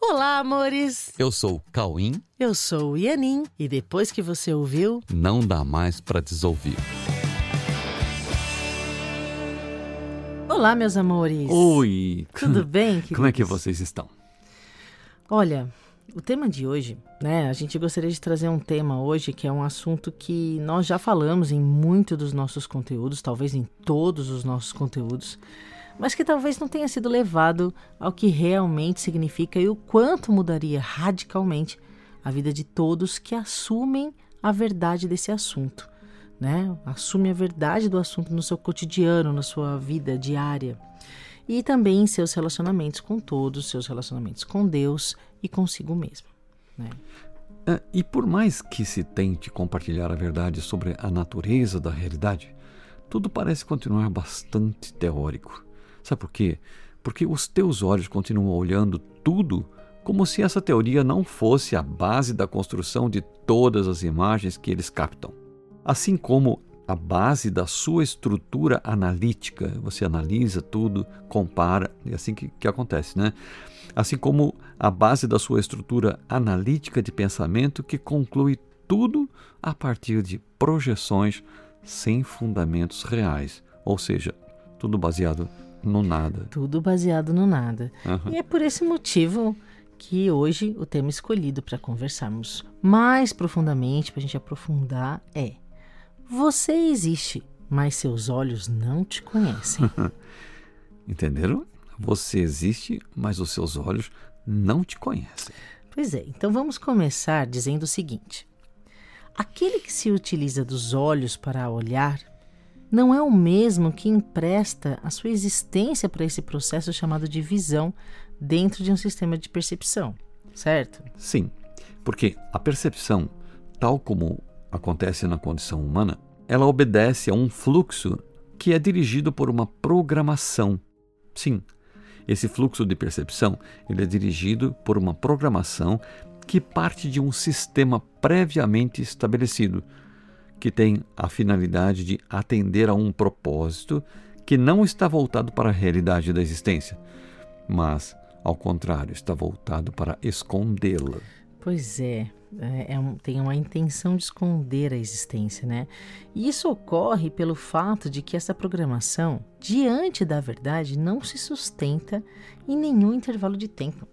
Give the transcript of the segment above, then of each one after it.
Olá, amores! Eu sou o Cauim. Eu sou o Ianin. E depois que você ouviu, Não dá mais pra desouvir. Olá, meus amores! Oi! Tudo bem, Como é que queridos? vocês estão? Olha, o tema de hoje, né? A gente gostaria de trazer um tema hoje que é um assunto que nós já falamos em muito dos nossos conteúdos, talvez em todos os nossos conteúdos, mas que talvez não tenha sido levado ao que realmente significa e o quanto mudaria radicalmente a vida de todos que assumem a verdade desse assunto, né? Assume a verdade do assunto no seu cotidiano, na sua vida diária e também em seus relacionamentos com todos, seus relacionamentos com Deus e consigo mesmo. Né? É, e por mais que se tente compartilhar a verdade sobre a natureza da realidade, tudo parece continuar bastante teórico. Sabe por quê? Porque os teus olhos continuam olhando tudo como se essa teoria não fosse a base da construção de todas as imagens que eles captam. Assim como a base da sua estrutura analítica, você analisa tudo, compara, é assim que, que acontece, né? Assim como a base da sua estrutura analítica de pensamento que conclui tudo a partir de projeções sem fundamentos reais, ou seja, tudo baseado no nada. Tudo baseado no nada. Aham. E é por esse motivo que hoje o tema escolhido para conversarmos mais profundamente, para a gente aprofundar, é: Você existe, mas seus olhos não te conhecem. Entenderam? Você existe, mas os seus olhos não te conhecem. Pois é, então vamos começar dizendo o seguinte: aquele que se utiliza dos olhos para olhar não é o mesmo que empresta a sua existência para esse processo chamado de visão dentro de um sistema de percepção, certo? Sim, porque a percepção, tal como acontece na condição humana, ela obedece a um fluxo que é dirigido por uma programação. Sim, esse fluxo de percepção ele é dirigido por uma programação que parte de um sistema previamente estabelecido, que tem a finalidade de atender a um propósito que não está voltado para a realidade da existência, mas, ao contrário, está voltado para escondê-la. Pois é, é, é tem uma intenção de esconder a existência, né? E isso ocorre pelo fato de que essa programação, diante da verdade, não se sustenta em nenhum intervalo de tempo,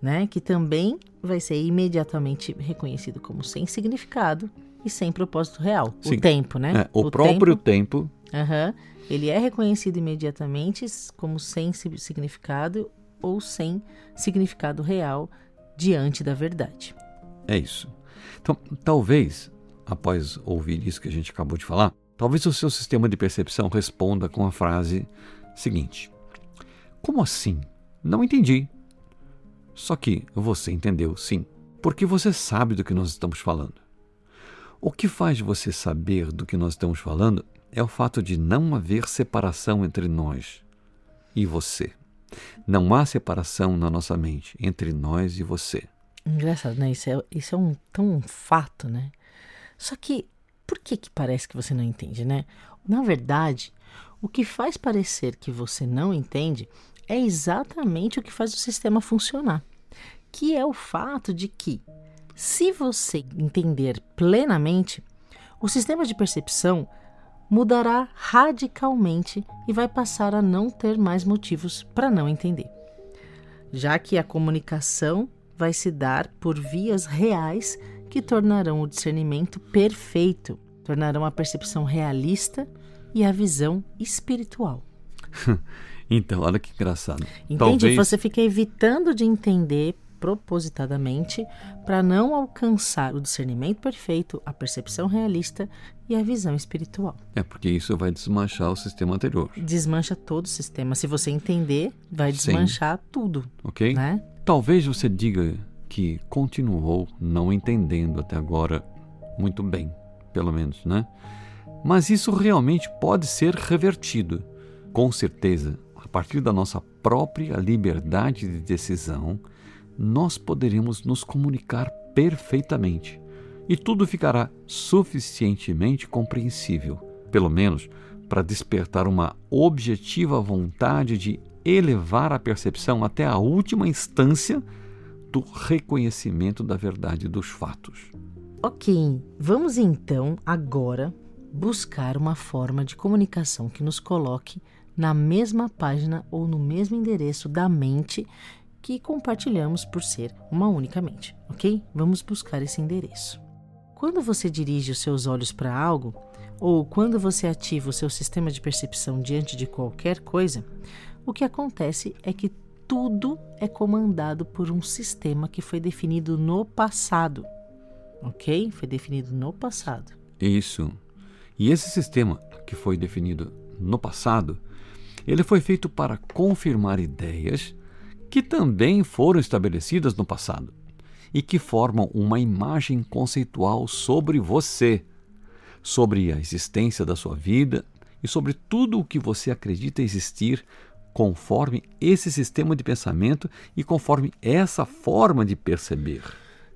né? Que também vai ser imediatamente reconhecido como sem significado e sem propósito real. Sim. O tempo, né? É, o, próprio tempo, tempo Aham. Ele é reconhecido imediatamente como sem si- significado ou sem significado real diante da verdade. É isso. Então, talvez, após ouvir isso que a gente acabou de falar, talvez o seu sistema de percepção responda com a frase seguinte: Como assim? Não entendi. Só que você entendeu, sim, porque você sabe do que nós estamos falando. O que faz você saber do que nós estamos falando é o fato de não haver separação entre nós e você. Não há separação na nossa mente entre nós e você. Engraçado, né? Isso é, isso é um tão um fato, né? Só que por que que parece que você não entende, né? Na verdade, o que faz parecer que você não entende é exatamente o que faz o sistema funcionar, que é o fato de que se você entender plenamente, o sistema de percepção mudará radicalmente e vai passar a não ter mais motivos para não entender já que a comunicação vai se dar por vias reais que tornarão o discernimento perfeito, tornarão a percepção realista e a visão espiritual. Então, olha que engraçado. Entende? Talvez, Você fica evitando de entender propositadamente para não alcançar o discernimento perfeito, a percepção realista e a visão espiritual. É porque isso vai desmanchar o sistema anterior, Desmancha todo o sistema. Se você entender, vai Sim. desmanchar tudo, ok? né? Talvez você diga que continuou não entendendo até agora muito bem, pelo menos, né? Mas isso realmente pode ser revertido. Com certeza, a partir da nossa própria liberdade de decisão, nós poderemos nos comunicar perfeitamente e tudo ficará suficientemente compreensível, pelo menos para despertar uma objetiva vontade de elevar a percepção até a última instância do reconhecimento da verdade dos fatos. Ok, vamos então agora buscar uma forma de comunicação que nos coloque na mesma página ou no mesmo endereço da mente que compartilhamos por ser uma única mente, ok? Vamos buscar esse endereço. Quando você dirige os seus olhos para algo, ou quando você ativa o seu sistema de percepção diante de qualquer coisa, o que acontece é que tudo é comandado por um sistema que foi definido no passado. Ok? Foi definido no passado. Isso. E esse sistema que foi definido no passado, ele foi feito para confirmar ideias que também foram estabelecidas no passado e que formam uma imagem conceitual sobre você, sobre a existência da sua vida e sobre tudo o que você acredita existir conforme esse sistema de pensamento e conforme essa forma de perceber.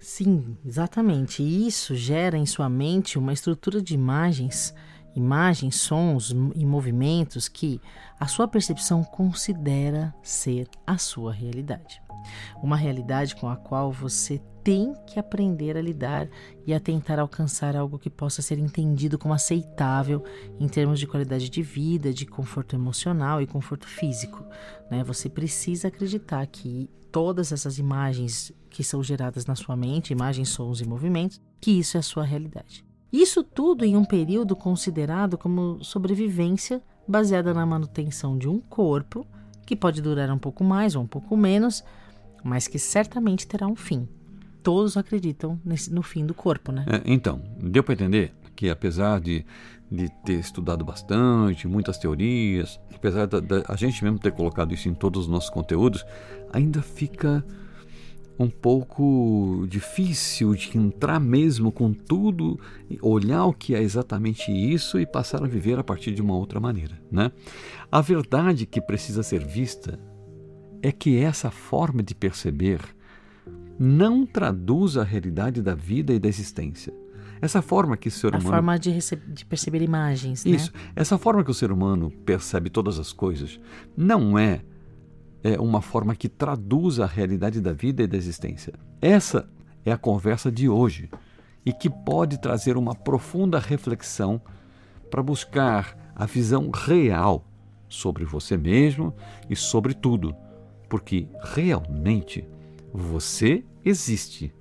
Sim, exatamente. Isso gera em sua mente uma estrutura de imagens, imagens, sons e movimentos que a sua percepção considera ser a sua realidade. Uma realidade com a qual você tem que aprender a lidar e a tentar alcançar algo que possa ser entendido como aceitável em termos de qualidade de vida, de conforto emocional e conforto físico. Né? Você precisa acreditar que todas essas imagens que são geradas na sua mente, imagens, sons e movimentos, que isso é a sua realidade. Isso tudo em um período considerado como sobrevivência baseada na manutenção de um corpo que pode durar um pouco mais ou um pouco menos, mas que certamente terá um fim. Todos acreditam nesse, no fim do corpo, né? É, então, deu para entender que apesar de, de ter estudado bastante, muitas teorias, apesar da, da, a gente mesmo ter colocado isso em todos os nossos conteúdos, ainda fica um pouco difícil de entrar mesmo com tudo, olhar o que é exatamente isso e passar a viver a partir de uma outra maneira, né? A verdade que precisa ser vista é que essa forma de perceber não traduz a realidade da vida e da existência. Essa forma que o ser humano. A forma de, de perceber imagens. Né? Isso. Né? Essa forma que o ser humano percebe todas as coisas não é, é uma forma que traduz a realidade da vida e da existência. Essa é a conversa de hoje e que pode trazer uma profunda reflexão para buscar a visão real sobre você mesmo e sobre tudo porque realmente você existe,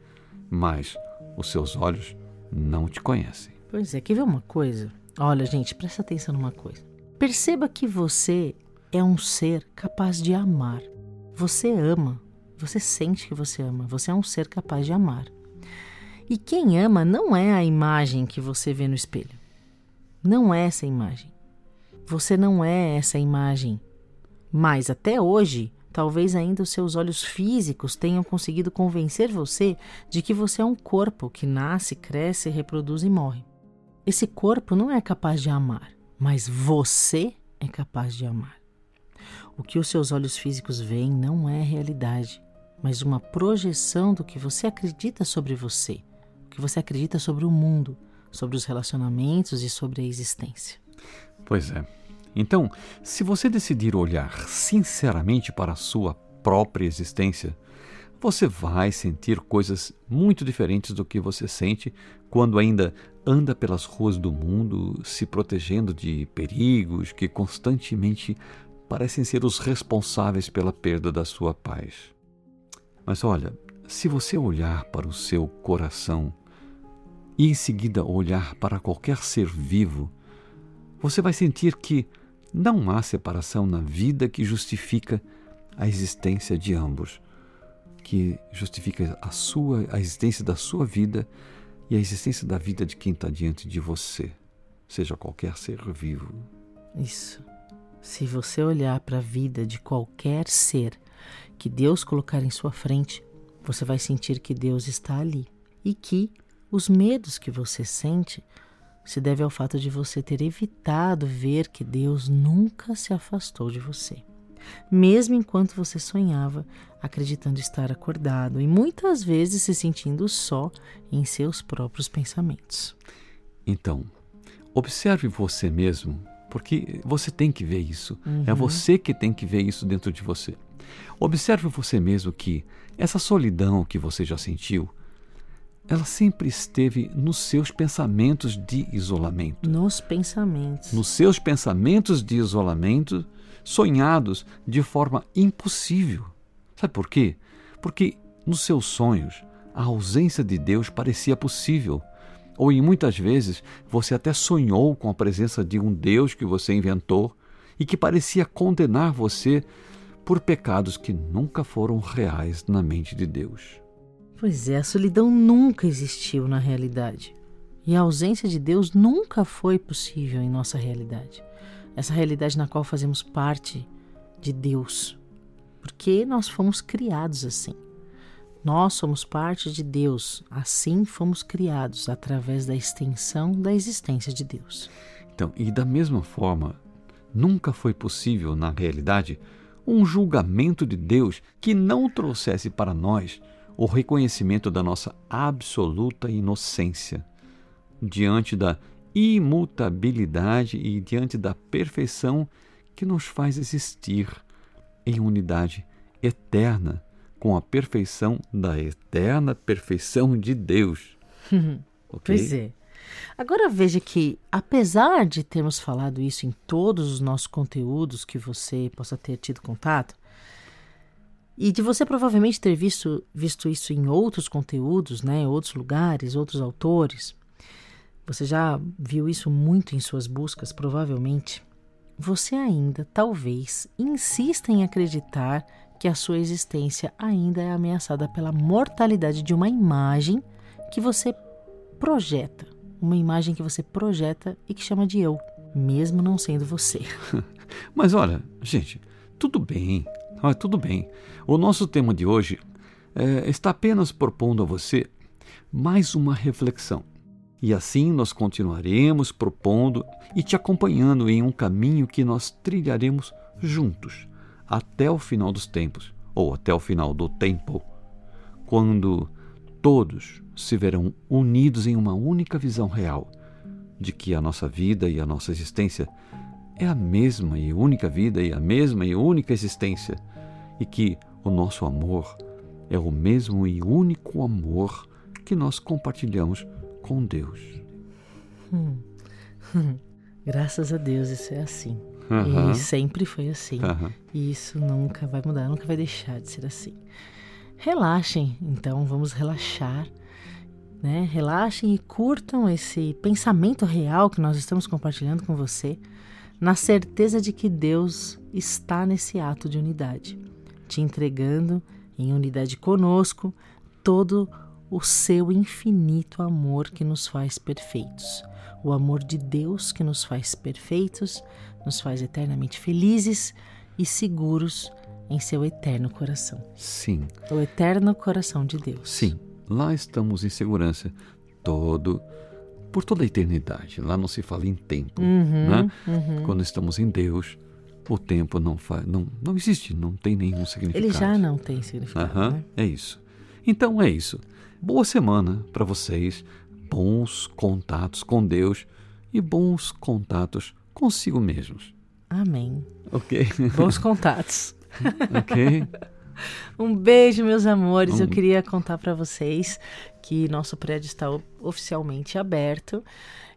mas os seus olhos não te conhecem. Pois é, quer ver uma coisa? Olha, gente, presta atenção numa coisa. Perceba que você é um ser capaz de amar. Você ama, você sente que você ama, você é um ser capaz de amar. E quem ama não é a imagem que você vê no espelho. Não é essa imagem. Você não é essa imagem. Mas até hoje, Talvez ainda os seus olhos físicos tenham conseguido convencer você de que você é um corpo que nasce, cresce, reproduz e morre. Esse corpo não é capaz de amar, mas você é capaz de amar. O que os seus olhos físicos veem não é realidade, mas uma projeção do que você acredita sobre você, o que você acredita sobre o mundo, sobre os relacionamentos e sobre a existência. Pois é. Então, se você decidir olhar sinceramente para a sua própria existência, você vai sentir coisas muito diferentes do que você sente quando ainda anda pelas ruas do mundo se protegendo de perigos que constantemente parecem ser os responsáveis pela perda da sua paz. Mas olha, se você olhar para o seu coração e em seguida olhar para qualquer ser vivo, você vai sentir que não há separação na vida que justifica a existência de ambos, que justifica a sua a existência da sua vida e a existência da vida de quem está diante de você, seja qualquer ser vivo. Isso. Se você olhar para a vida de qualquer ser que Deus colocar em sua frente, você vai sentir que Deus está ali e que os medos que você sente se deve ao fato de você ter evitado ver que Deus nunca se afastou de você. Mesmo enquanto você sonhava, acreditando estar acordado e muitas vezes se sentindo só em seus próprios pensamentos. Então, observe você mesmo, porque você tem que ver isso. Uhum. É você que tem que ver isso dentro de você. Observe você mesmo que essa solidão que você já sentiu, ela sempre esteve nos seus pensamentos de isolamento. Nos pensamentos. Nos seus pensamentos de isolamento, sonhados de forma impossível. Sabe por quê? Porque nos seus sonhos, a ausência de Deus parecia possível. Ou em muitas vezes você até sonhou com a presença de um Deus que você inventou e que parecia condenar você por pecados que nunca foram reais na mente de Deus. Pois é, a solidão nunca existiu na realidade. E a ausência de Deus nunca foi possível em nossa realidade. Essa realidade na qual fazemos parte de Deus. Porque nós fomos criados assim. Nós somos parte de Deus, assim fomos criados através da extensão da existência de Deus. Então, e da mesma forma, nunca foi possível na realidade um julgamento de Deus que não trouxesse para nós o reconhecimento da nossa absoluta inocência diante da imutabilidade e diante da perfeição que nos faz existir em unidade eterna com a perfeição da eterna perfeição de Deus. okay? Pois é. Agora veja que, apesar de termos falado isso em todos os nossos conteúdos que você possa ter tido contato, e de você provavelmente ter visto, visto isso em outros conteúdos, né, em outros lugares, outros autores, você já viu isso muito em suas buscas, provavelmente. Você ainda, talvez, insista em acreditar que a sua existência ainda é ameaçada pela mortalidade de uma imagem que você projeta, uma imagem que você projeta e que chama de eu, mesmo não sendo você. Mas olha, gente, tudo bem, ah, tudo bem. O nosso tema de hoje é, está apenas propondo a você mais uma reflexão. E assim nós continuaremos propondo e te acompanhando em um caminho que nós trilharemos juntos até o final dos tempos, ou até o final do tempo, quando todos se verão unidos em uma única visão real de que a nossa vida e a nossa existência é a mesma e única vida e a mesma e única existência, e que o nosso amor é o mesmo e único amor que nós compartilhamos com Deus. Hum. Graças a Deus isso é assim. Uhum. E sempre foi assim. Uhum. E isso nunca vai mudar, nunca vai deixar de ser assim. Relaxem, então, vamos relaxar. Né? Relaxem e curtam esse pensamento real que nós estamos compartilhando com você, na certeza de que Deus está nesse ato de unidade, te entregando em unidade conosco todo o seu infinito amor que nos faz perfeitos. O amor de Deus que nos faz perfeitos, nos faz eternamente felizes e seguros em seu eterno coração. Sim. O eterno coração de Deus. Sim. Lá estamos em segurança todo por toda a eternidade. Lá não se fala em tempo, uhum, né? Uhum. Quando estamos em Deus, o tempo não faz, não, não existe, não tem nenhum significado. Ele já não tem significado. Uhum, né? É isso. Então é isso. Boa semana para vocês, bons contatos com Deus e bons contatos consigo mesmos. Amém. Ok. Bons contatos. ok. Um beijo, meus amores. Um... Eu queria contar para vocês que nosso prédio está oficialmente aberto.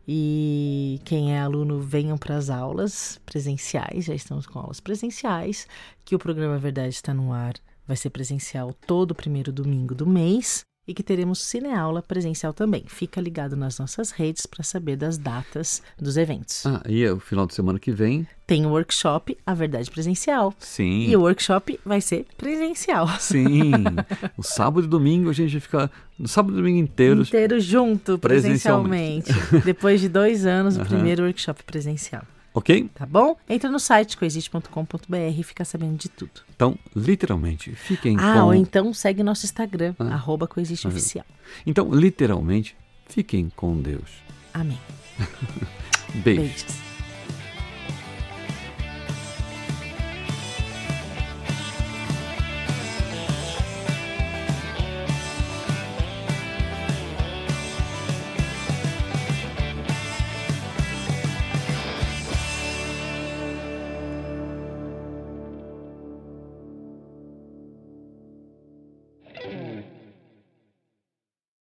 E quem é aluno, venham para as aulas presenciais, já estamos com aulas presenciais, que o programa Verdade está no ar, vai ser presencial todo primeiro domingo do mês e que teremos cineaula presencial também. Fica ligado nas nossas redes para saber das datas dos eventos. Ah, e o final de semana que vem? Tem o workshop A Verdade Presencial. Sim. E o workshop vai ser presencial. Sim. o sábado e domingo a gente vai ficar no sábado e domingo inteiros. Inteiro junto, presencialmente. presencialmente. Depois de dois anos, o primeiro workshop presencial. Ok? Tá bom? Entra no site coexiste.com.br e fica sabendo de tudo. Então, literalmente, fiquem ah, com... ou então segue nosso Instagram, ah. arroba coexisteoficial. Então, literalmente, fiquem com Deus. Amém. Beijos. Beijos.